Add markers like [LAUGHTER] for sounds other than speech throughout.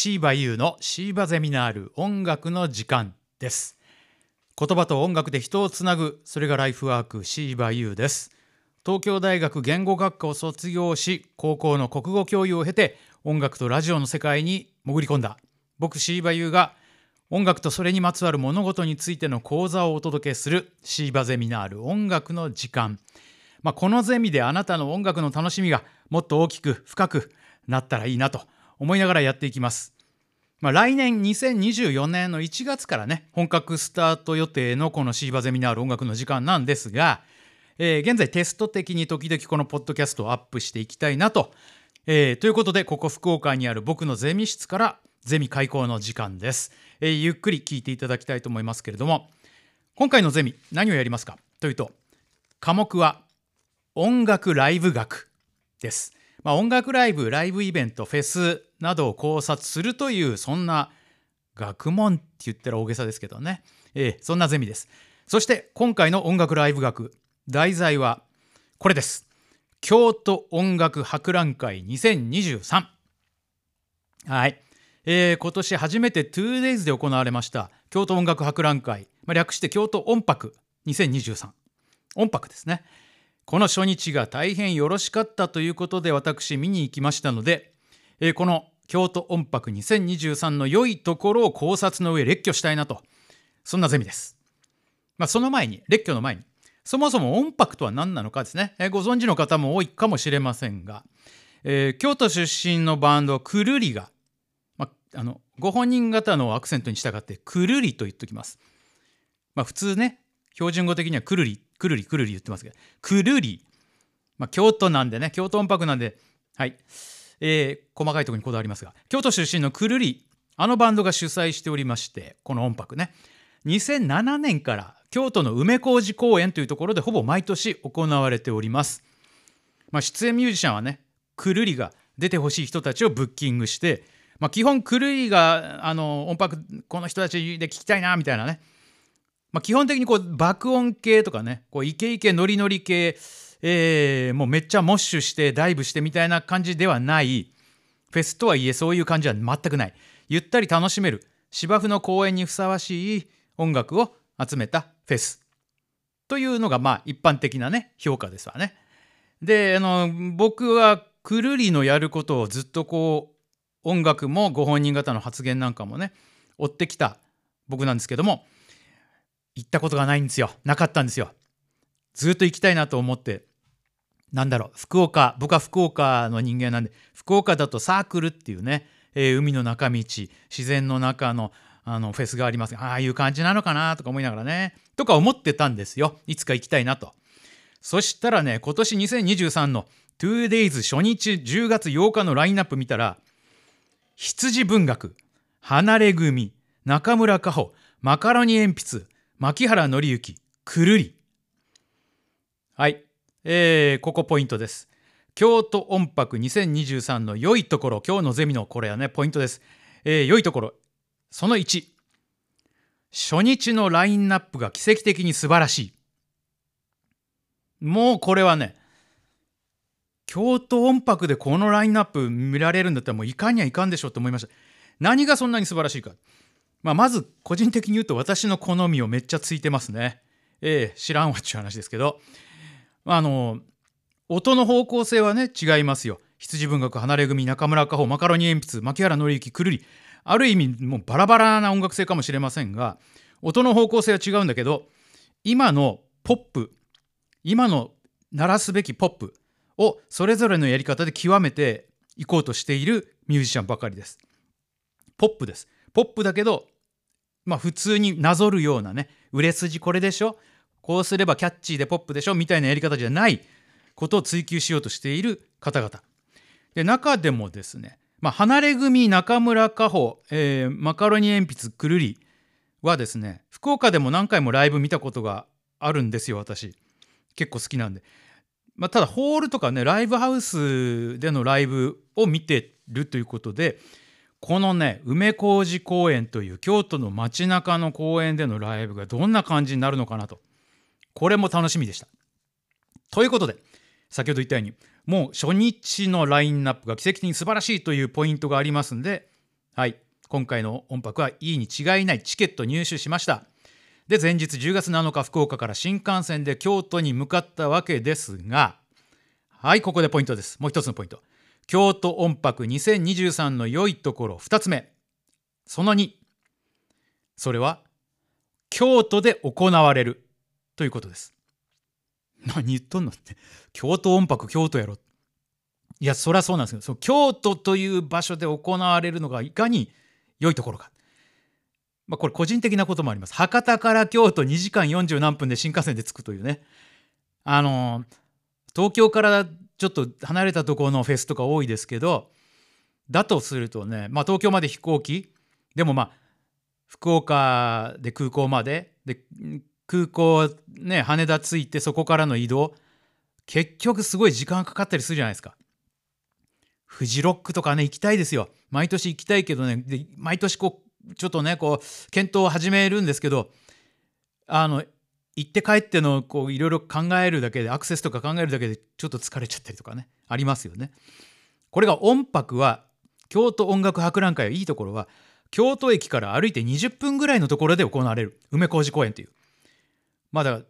シーバユーのシーバゼミナール音楽の時間です。言葉と音楽で人をつなぐそれがライフワークシーバユーです。東京大学言語学科を卒業し高校の国語教諭を経て音楽とラジオの世界に潜り込んだ。僕シーバユーが音楽とそれにまつわる物事についての講座をお届けするシーバゼミナール音楽の時間。まあ、このゼミであなたの音楽の楽しみがもっと大きく深くなったらいいなと思いながらやっていきます。まあ、来年2024年の1月からね本格スタート予定のこのシーバゼミナール音楽の時間なんですが、えー、現在テスト的に時々このポッドキャストをアップしていきたいなと。えー、ということでここ福岡にある僕のゼミ室からゼミ開講の時間です、えー、ゆっくり聞いていただきたいと思いますけれども今回のゼミ何をやりますか？というと科目は音楽ライブ学です。まあ、音楽ライブ、ライブイベント、フェスなどを考察するというそんな学問って言ったら大げさですけどね、えー、そんなゼミです。そして今回の音楽ライブ学題材はこれです。京都音楽博覧会2023はい、えー、今年初めて 2days で行われました京都音楽博覧会、まあ、略して京都音博2023音博ですね。この初日が大変よろしかったということで私見に行きましたので、えー、この京都音博2023の良いところを考察の上列挙したいなとそんなゼミです。まあ、その前に列挙の前にそもそも音博とは何なのかですね、えー、ご存知の方も多いかもしれませんが、えー、京都出身のバンドくるりが、まあ、あのご本人方のアクセントに従ってくるりと言っておきます。まあ、普通ね標準語的にはくるりくるりくるり言ってますけどくるり、まあ、京都なんでね京都音楽なんではい、えー、細かいところにこだわりますが京都出身のくるりあのバンドが主催しておりましてこの音楽ね。2007年から京都の梅小路公園というところでほぼ毎年行われております、まあ、出演ミュージシャンはねくるりが出てほしい人たちをブッキングして、まあ、基本くるりがあの音楽この人たちで聞きたいなみたいなね。まあ、基本的にこう爆音系とかねこうイケイケノリノリ系、えー、もうめっちゃモッシュしてダイブしてみたいな感じではない。フェスとはいえそういう感じは全くない。ゆったり楽しめる。芝生の公園にふさわしい音楽を集めたフェス。というのがまあ一般的なね評価ですわね。であの僕はくるりのやることをずっとこう音楽もご本人方の発言なんかもね追ってきた。僕なんですけども行ったことがないんですよ。なかったんですよ。ずっと行きたいなと思って。なんだろう福岡僕は福岡の人間なんで福岡だとサークルっていうね、えー、海の中道自然の中のあのフェスがあります。ああいう感じなのかなとか思いながらねとか思ってたんですよ。いつか行きたいなと。そしたらね今年2023の 2days 初日10月8日のラインナップ見たら羊文学離れ組中村佳穂マカロニ鉛筆牧原紀之くるり。はい、えー、ここポイントです。京都音楽2023の良いところ。今日のゼミのこれはねポイントです、えー、良いところ。その1初日のラインナップが奇跡的に素晴らしい。もうこれはね京都音楽でこのラインナップ見られるんだったらもういかにはいかんでしょうと思いました。何がそんなに素晴らしいか。まあ、まず個人的に言うと私の好みをめっちゃついてますね。ええ知らんわっちゅう話ですけど。あの音の方向性はね違いますよ。羊文学離れ組中村佳穂マカロニ鉛筆牧原紀之くるりある意味もうバラバラな音楽性かもしれませんが音の方向性は違うんだけど今のポップ今の鳴らすべきポップをそれぞれのやり方で極めていこうとしているミュージシャンばかりです。ポップです。ポップだけど、まあ、普通になぞるようなね売れ筋これでしょこうすればキャッチーでポップでしょみたいなやり方じゃないことを追求しようとしている方々。で中でもですね、まあ、離れ組中村佳穂、えー、マカロニ鉛筆くるりはですね福岡でも何回もライブ見たことがあるんですよ私。結構好きなんで、まあ、ただホールとかねライブハウスでのライブを見てるということでこのね梅小路公園という京都の街中の公園でのライブがどんな感じになるのかなと。これも楽しみでした。ということで先ほど言ったようにもう初日のラインナップが奇跡的に素晴らしいというポイントがありますんで、はい今回の音泊はいいに違いないチケット入手しました。で前日10月7日福岡から新幹線で京都に向かったわけですがはいここでポイントです。もう一つのポイント。京都音泊2023の良いところ2つ目。その2それは京都で行われる。ということです。何言っとんのって。京都音泊京都やろ。いやそりゃそうなんですけどその京都という場所で行われるのがいかに良いところか。まあ、これ個人的なこともあります。博多から京都2時間40何分で新幹線で着くというね。あの東京からちょっと離れたところのフェスとか多いですけどだとするとね、まあ、東京まで飛行機。でもまあ福岡で空港まで。で空港ね羽田着いてそこからの移動。結局すごい時間かかったりするじゃないですか。フジロックとかね行きたいですよ。毎年行きたいけどね。で毎年こうちょっとねこう検討を始めるんですけどあの行って帰ってのこういろいろ考えるだけでアクセスとか考えるだけでちょっと疲れちゃったりとかねありますよね。これが音泊は京都音楽博覧会はいいところは京都駅から歩いて20分ぐらいのところで行われる。梅小路公園という。まあだ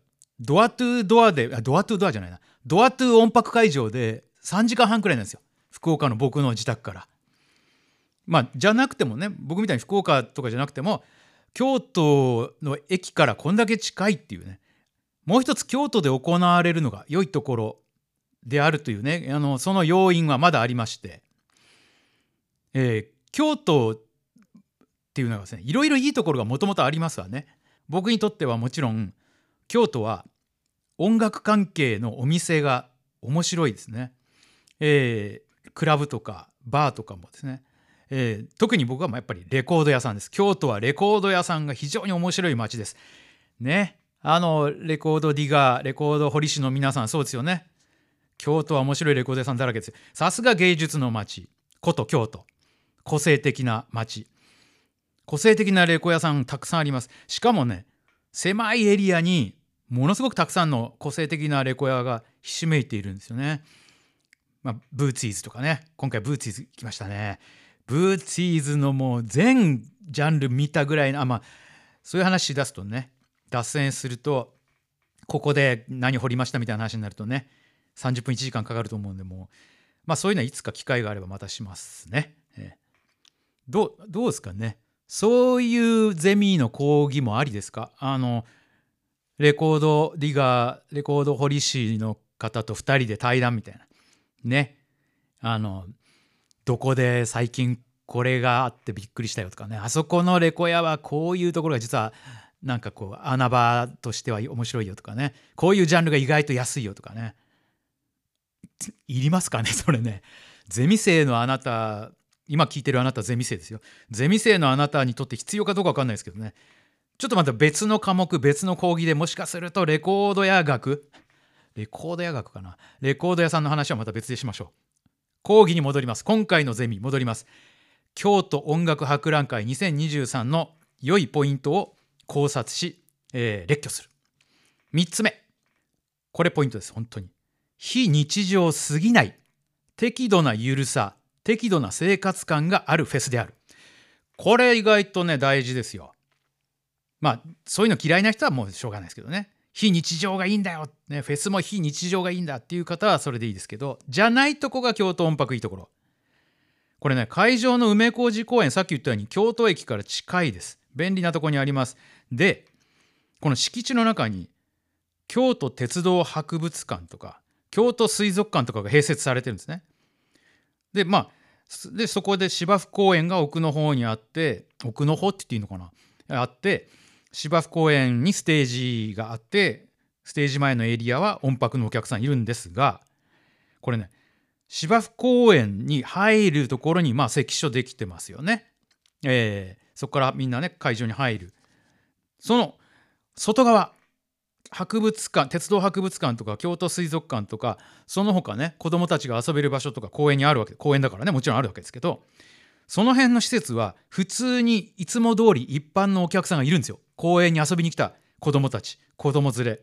ドアトゥドアであドアトゥドアじゃないな。ドアトゥ音泊会場で3時間半くらいなんですよ。福岡の僕の自宅から。まあじゃなくてもね僕みたいに福岡とかじゃなくても京都の駅からこんだけ近いっていうね。もう一つ京都で行われるのが良いところであるというね。あのその要因はまだありまして、えー、京都っていうのはですねいろいろいいところがもともとありますわね。僕にとってはもちろん京都は音楽関係のお店が面白いですね。えー、クラブとかバーとかもですね。えー、特に僕はやっぱりレコード屋さんです。京都はレコード屋さんが非常に面白い街です。ね。あのレコードディガーレコード堀市の皆さんそうですよね。京都は面白いレコード屋さんだらけです。さすが芸術の街。古都京都。個性的な街。個性的なレコード屋さんたくさんあります。しかもね狭いエリアにものすごくたくさんの個性的なレコ屋がひしめいているんですよね。まあ、ブーツィーズとかね今回ブーツィーズ来ましたね。ブーツィーズのもう全ジャンル見たぐらいのあまあそういう話し出すとね脱線するとここで何掘りましたみたいな話になるとね30分1時間かかると思うんでもうまあそういうのはいつか機会があればまたしますね。えどうどうですかねそういうゼミの講義もありですか？あのレコードディガーレコード堀師の方と2人で対談みたいな。ね。あのどこで最近これがあってびっくりしたよとかね。あそこのレコ屋はこういうところが実はなんかこう穴場としては面白いよとかね。こういうジャンルが意外と安いよとかね。いりますかねそれね。ゼミ生のあなた今聞いてるあなたゼミ生ですよ。ゼミ生のあなたにとって必要かどうか分かんないですけどね。ちょっとまた別の科目別の講義でもしかするとレコード屋学？レコード屋学かな？レコード屋さんの話はまた別でしましょう。講義に戻ります。今回のゼミ戻ります。京都音楽博覧会2023の良いポイントを考察し、えー、列挙する。3つ目。これポイントです本当に。非日常すぎない適度な緩さ適度な生活感があるフェスである。これ意外とね大事ですよ。まあそういうの嫌いな人はもうしょうがないですけどね。非日常がいいんだよ、ね、フェスも非日常がいいんだっていう方はそれでいいですけどじゃないとこが京都音泊いいところ。これね会場の梅小路公園さっき言ったように京都駅から近いです。便利なとこにあります。でこの敷地の中に京都鉄道博物館とか京都水族館とかが併設されてるんですね。でまあでそこで芝生公園が奥の方にあって奥の方って言っていいのかな？あって芝生公園にステージがあってステージ前のエリアは音泊のお客さんいるんですがこれね芝生公園に入るところにまあ関所できてますよね。えー、そこからみんなね会場に入る。その外側博物館鉄道博物館とか京都水族館とかその他ね子どもたちが遊べる場所とか公園にあるわけ公園だからねもちろんあるわけですけどその辺の施設は普通にいつも通り一般のお客さんがいるんですよ。公園に遊びに来た子供たち子供連れ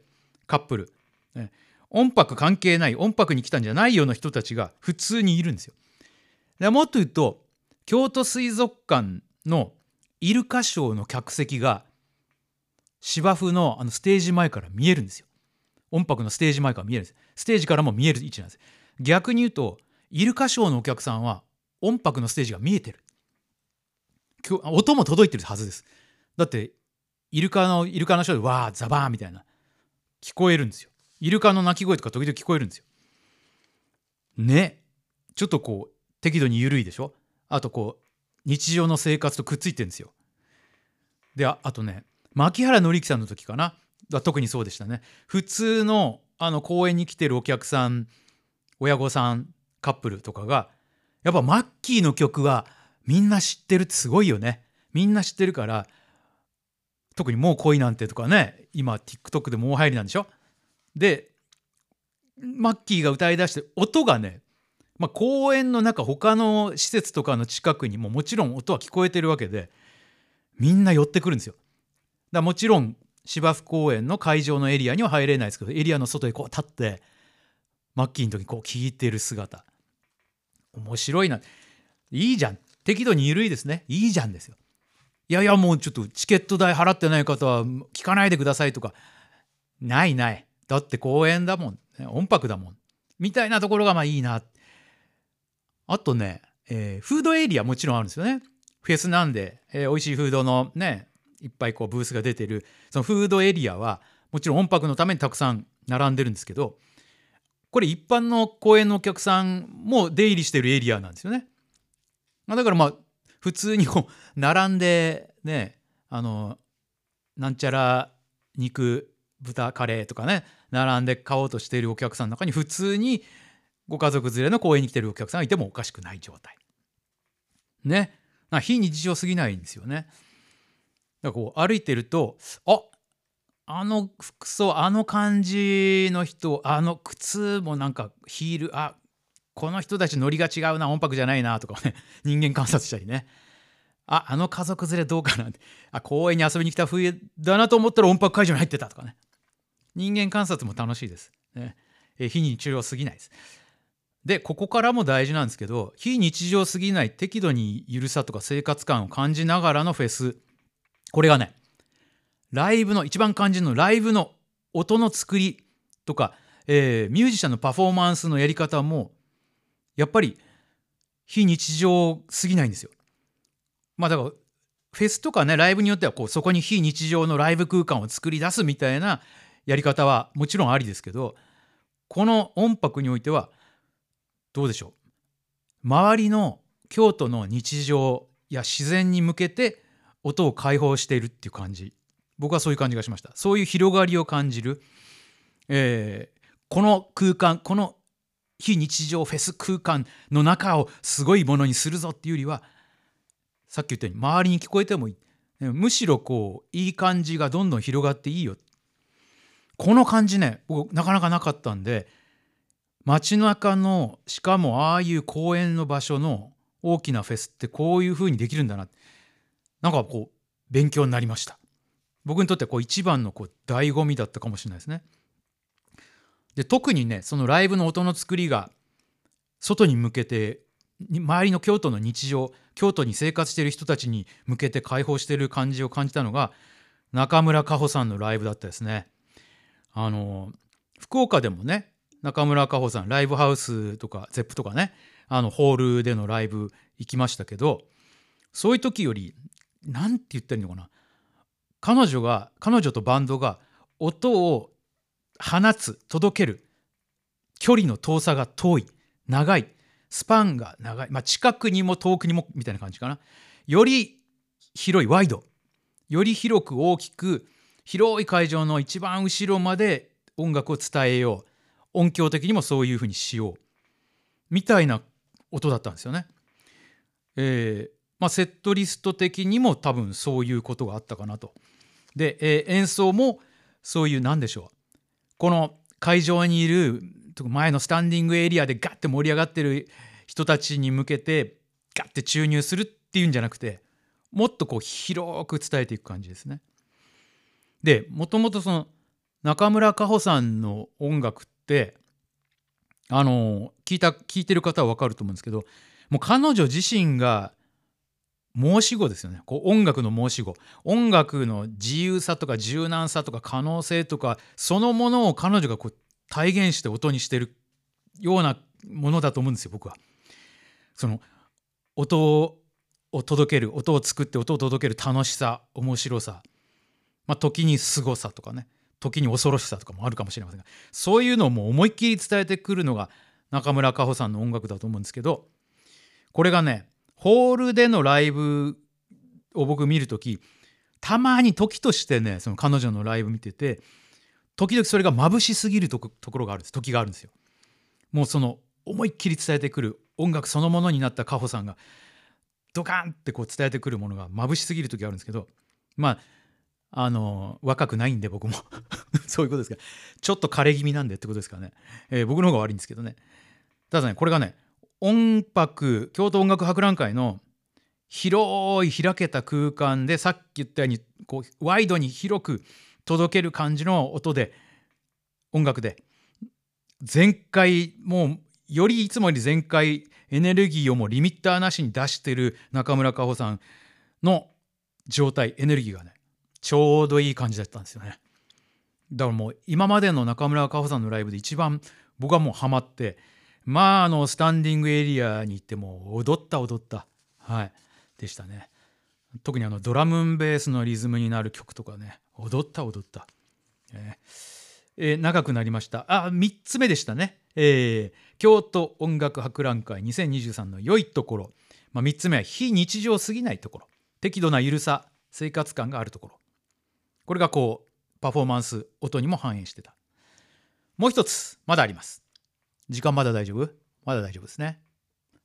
カップル、ね、音泊関係ない音泊に来たんじゃないような人たちが普通にいるんですよ。でもっと言うと京都水族館のイルカショーの客席が芝生のあのステージ前から見えるんですよ。音泊のステージ前から見えるんです。ステージからも見える位置なんです。逆に言うとイルカショーのお客さんは音泊のステージが見えてる。音も届いてるはずです。だってイルカのイルカのショーでわーザバーンみたいな聞こえるんですよ。イルカの鳴き声とか時々聞こえるんですよ。ね。ちょっとこう適度に緩いでしょ？あとこう日常の生活とくっついてるんですよ。であとね牧原紀之さんの時かな？特にそうでしたね。普通のあの公園に来てるお客さん親御さんカップルとかがやっぱマッキーの曲はみんな知ってるってすごいよね。みんな知ってるから特に「もう恋なんて」とかね今 TikTok でも大入りなんでしょ？でマッキーが歌いだして音がねまあ、公園の中他の施設とかの近くにももちろん音は聞こえてるわけでみんな寄ってくるんですよ。だもちろん芝生公園の会場のエリアには入れないですけどエリアの外にこう立ってマッキーの時にこう聞いてる姿。面白いな。いいじゃん。適度に緩いですね。いいじゃんですよ。いやいやもうちょっとチケット代払ってない方は聞かないでくださいとか。ないない。だって公園だもん。音泊だもん。みたいなところがまあいいな。あとね、えー、フードエリアもちろんあるんですよね。フェスなんで、えー、美味しいフードのね、いっぱいこうブースが出てる、そのフードエリアは、もちろん音泊のためにたくさん並んでるんですけど、これ一般の公園のお客さんも出入りしてるエリアなんですよね。だからまあ、普通にこう、並んでね、あの、なんちゃら肉、豚カレーとかね、並んで買おうとしているお客さんの中に普通にご家族連れの公園に来てるお客さんがいてもおかしくない状態。ね。非日常すぎないんですよね。だからこう歩いてるとああの服装あの感じの人あの靴もなんかヒールあこの人たちノリが違うな音泊じゃないなとかね [LAUGHS] 人間観察したりね。ああの家族連れどうかなあ公園に遊びに来た冬だなと思ったら音泊会場に入ってたとかね。人間観察も楽しいです、ね、え非日常すぎないです。でここからも大事なんですけど非日常すぎない適度にゆるさとか生活感を感じながらのフェス。これがねライブの一番肝心のライブの音の作りとか、えー、ミュージシャンのパフォーマンスのやり方もやっぱり非日常すぎないんですよ。まあだからフェスとかねライブによってはこうそこに非日常のライブ空間を作り出すみたいなやり方はもちろんありですけどこの音楽においてはどうでしょう。周りの京都の日常や自然に向けて音を解放しているっていう感じ。僕はそういう感じがしました。そういう広がりを感じる、えー、この空間この非日常フェス空間の中をすごいものにするぞっていうよりはさっき言ったように周りに聞こえてもいいむしろこういい感じがどんどん広がっていいよこの感じね僕なかなかなかったんで街中のしかもああいう公園の場所の大きなフェスってこういう風にできるんだななんかこう勉強になりました。僕にとってこう一番のこう醍醐味だったかもしれないですね。で特にねそのライブの音の作りが外に向けて周りの京都の日常京都に生活している人たちに向けて開放している感じを感じたのが中村佳穂さんのライブだったですね。あの福岡でもね中村佳穂さんライブハウスとか ZEP とかねあのホールでのライブ行きましたけどそういう時より何て言ったらいいのかな。彼女が彼女とバンドが音を放つ届ける。距離の遠さが遠い。長い。スパンが長い、まあ、近くにも遠くにもみたいな感じかな。より広いワイド。より広く大きく広い会場の一番後ろまで音楽を伝えよう。音響的にもそういうふうにしよう。みたいな音だったんですよね。えーまあ、セットリスト的にも多分そういうことがあったかなと。で、えー、演奏もそういう何でしょう。この会場にいる前のスタンディングエリアでガッて盛り上がってる人たちに向けてガッて注入するっていうんじゃなくてもっとこう広く伝えていく感じですね。でもともとその中村佳穂さんの音楽ってあの聞いた聞いてる方は分かると思うんですけどもう彼女自身が申し子ですよね。こう音楽の申し子。音楽の自由さとか柔軟さとか可能性とかそのものを彼女がこう体現して音にしてるようなものだと思うんですよ僕は。その音を届ける音を作って音を届ける楽しさ面白さ、まあ、時に凄さとかね。時に恐ろしさとかもあるかもしれませんが。そういうのをもう思いっきり伝えてくるのが中村佳穂さんの音楽だと思うんですけどこれがねホールでのライブを僕見る時たまに時としてねその彼女のライブ見てて時々それが眩しすぎるところがあるんです。時があるんですよ。もうその思いっきり伝えてくる音楽そのものになったカホさんがドカンってこう伝えてくるものが眩しすぎる時があるんですけどまああの若くないんで僕も。[LAUGHS] そういうことですか。ちょっと枯れ気味なんでってことですかね、えー、僕の方が悪いんですけどね。ただねこれがね音楽京都音楽博覧会の広い開けた空間でさっき言ったようにこうワイドに広く届ける感じの音で音楽で全開もうよりいつもより全開エネルギーをもうリミッターなしに出してる中村佳穂さんの状態エネルギーがねちょうどいい感じだったんですよね。だからもう今までの中村佳穂さんのライブで一番僕はもうハマってまああのスタンディングエリアに行っても踊った踊った。はい。でしたね。特にあのドラムンベースのリズムになる曲とかね。踊った踊った。えー、えー、長くなりました。あ3つ目でしたね。えー、京都音楽博覧会2023の良いところ、まあ、3つ目は非日常すぎないところ。適度な緩さ生活感があるところ。これがこうパフォーマンス音にも反映してた。もう一つまだあります。時間まだ大丈夫？まだ大丈夫ですね、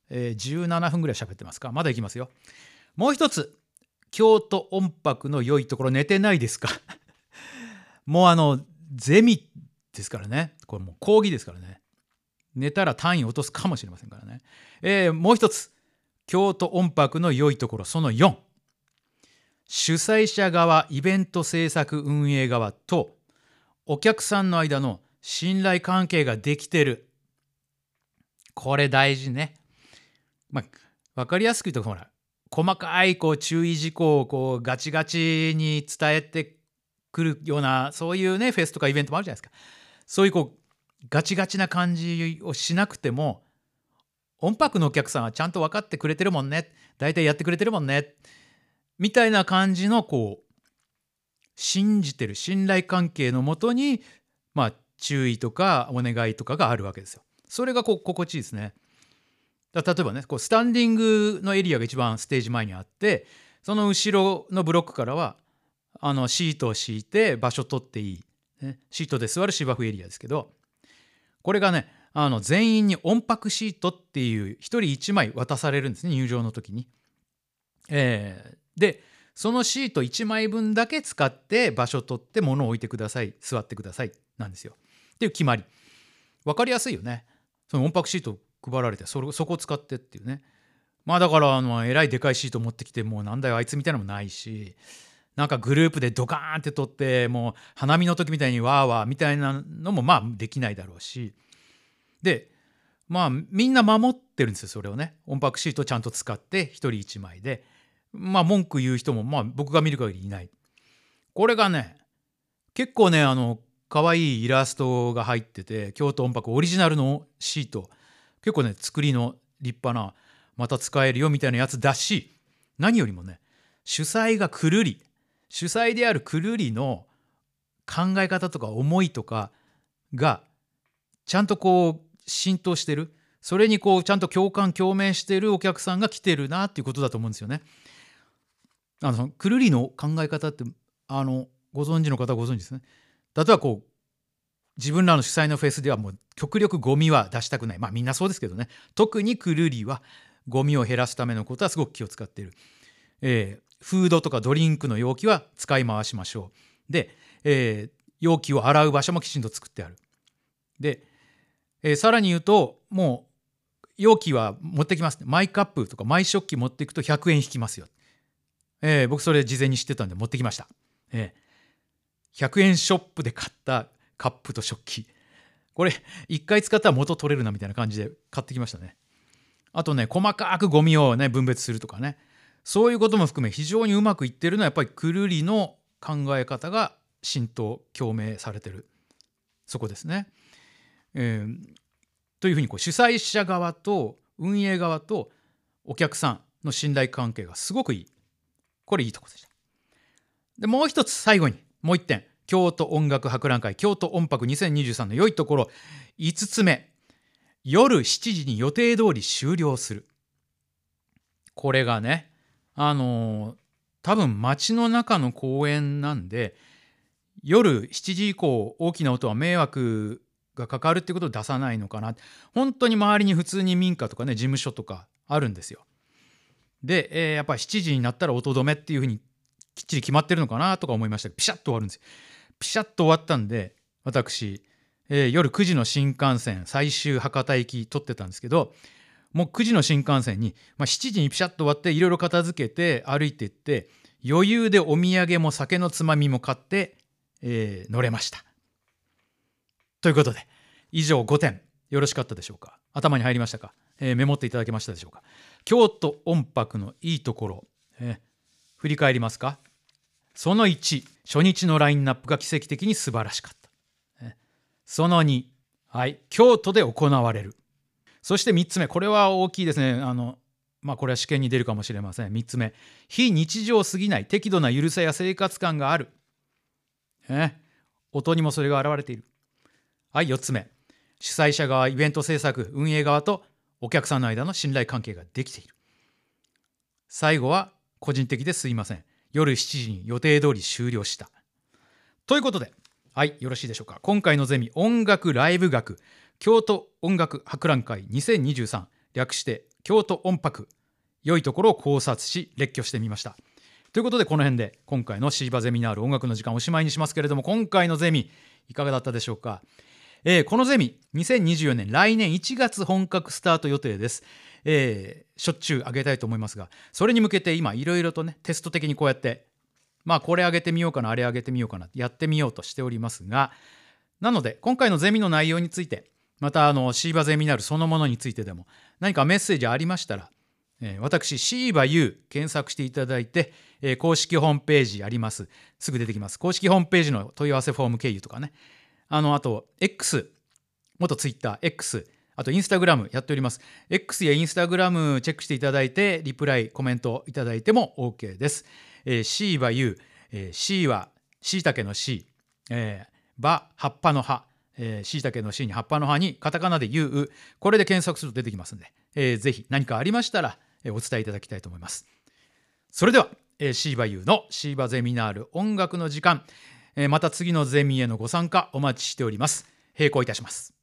えー、17分ぐらい喋ってますか？まだいきますよ。もう一つ京都音楽の良いところ寝てないですか？[LAUGHS] もうあのゼミですからね。これもう講義ですからね。寝たら単位落とすかもしれませんからね、えー、もう一つ京都音楽の良いところその4主催者側イベント制作運営側とお客さんの間の信頼関係ができてるこれ大事ね。まあ、分かりやすく言うとほら細かいこう注意事項をこうガチガチに伝えてくるようなそういうねフェスとかイベントもあるじゃないですか。そういうこうガチガチな感じをしなくても音楽のお客さんはちゃんと分かってくれてるもんね大体やってくれてるもんねみたいな感じのこう信じてる信頼関係のもとにまあ注意とかお願いとかがあるわけですよ。それがこ心地いいですね。例えばねこうスタンディングのエリアが一番ステージ前にあってその後ろのブロックからはあのシートを敷いて場所取っていい、ね、シートで座る芝生エリアですけどこれがねあの全員に音拍シートっていう1人1枚渡されるんですね入場の時に。えでそのシート1枚分だけ使って場所取って物を置いてください座ってくださいなんですよ。っていう決まり。分かりやすいよね。その音拍シート配られてそれそこを使ってっていうね。まあだからあのえらいでかいシート持ってきてもうなんだよあいつみたいなのもないしなんかグループでドカーンって取ってもう花見の時みたいにわーわーみたいなのもまあできないだろうしでまあみんな守ってるんですよそれをね音拍シートちゃんと使って1人1枚でまあ文句言う人もまあ僕が見る限りいない。これがね結構ねあの可愛いイラストが入ってて京都音楽オリジナルのシート結構ね作りの立派なまた使えるよみたいなやつだし何よりもね主催がくるり主催であるくるりの考え方とか思いとかがちゃんとこう浸透してるそれにこうちゃんと共感共鳴してるお客さんが来てるなっていうことだと思うんですよね。あのくるりの考え方ってあのご存知の方ご存知ですね。例えばこう自分らの主催のフェスではもう極力ゴミは出したくない。まあみんなそうですけどね。特にくるりはゴミを減らすためのことはすごく気を使っている、えー、フードとかドリンクの容器は使い回しましょう。で、えー、容器を洗う場所もきちんと作ってある。で、えー、さらに言うともう容器は持ってきます、マイカップとかマイ食器持っていくと100円引きますよ。えー、僕それ事前に知ってたんで持ってきました、えー、100円ショップで買ったカップと食器。これ1回使ったら元取れるなみたいな感じで買ってきましたね。あとね細かくゴミをね分別するとかね。そういうことも含め非常にうまくいってるのはやっぱりくるりの考え方が浸透共鳴されてる。そこですね。えー、というふうにこう主催者側と運営側とお客さんの信頼関係がすごくいい。これいいとこでした。でもう一つ最後にもう一点。京都音楽博覧会。京都音楽2023の良いところ。5つ目。夜7時に予定通り終了する。これがねあのー、多分街の中の公園なんで夜7時以降大きな音は迷惑がかかるってことを出さないのかな。本当に周りに普通に民家とかね事務所とかあるんですよ。で、えー、やっぱ7時になったら音止めっていうふうにきっちり決まってるのかなとか思いましたけどピシャッと終わるんですよ。ピシャッと終わったんで私、えー、夜9時の新幹線最終博多行き取ってたんですけどもう9時の新幹線に、まあ、7時にピシャッと終わっていろいろ片付けて歩いていって余裕でお土産も酒のつまみも買って、えー、乗れました。ということで以上5点。よろしかったでしょうか？頭に入りましたか、えー、メモっていただけましたでしょうか？京都音楽のいいところ、えー、振り返りますか？その1初日のラインナップが奇跡的に素晴らしかった、その2はい京都で行われる。そして3つ目これは大きいですね。あのまあこれは試験に出るかもしれません。3つ目非日常すぎない適度な緩さや生活感がある、え音にもそれが現れている。はい4つ目主催者側イベント制作運営側とお客さんの間の信頼関係ができている。最後は個人的ですいません。夜7時に予定通り終了した。ということではいよろしいでしょうか。今回のゼミ音楽ライブ学。京都音楽博覧会2023略して京都音楽良いところを考察し列挙してみました。ということでこの辺で今回のシーバゼミナール音楽の時間おしまいにしますけれども今回のゼミいかがだったでしょうか。えー、このゼミ2024年来年1月本格スタート予定です、えー、しょっちゅう上げたいと思いますがそれに向けて今いろいろとねテスト的にこうやってまあこれ上げてみようかなあれ上げてみようかなやってみようとしておりますがなので今回のゼミの内容についてまたあのシーバゼミナルそのものについてでも何かメッセージありましたら、えー、私シーバ U 検索していただいて、えー、公式ホームページあります。すぐ出てきます。公式ホームページの問い合わせフォーム経由とかね。あの、あと、X、元 Twitter、X、あとインスタグラムやっております。X やインスタグラムチェックしていただいて、リプライ、コメントいただいても OK です。えー、C は U、えー、C はしいたけの C、えー、ば、葉っぱの葉、しいたけの C に葉っぱの葉にカタカナで U、これで検索すると出てきますんで、えー、ぜひ何かありましたら、えー、お伝えいただきたいと思います。それでは、えー、シーバ U のシーバゼミナール音楽の時間え、また次のゼミへのご参加お待ちしております。並行いたします。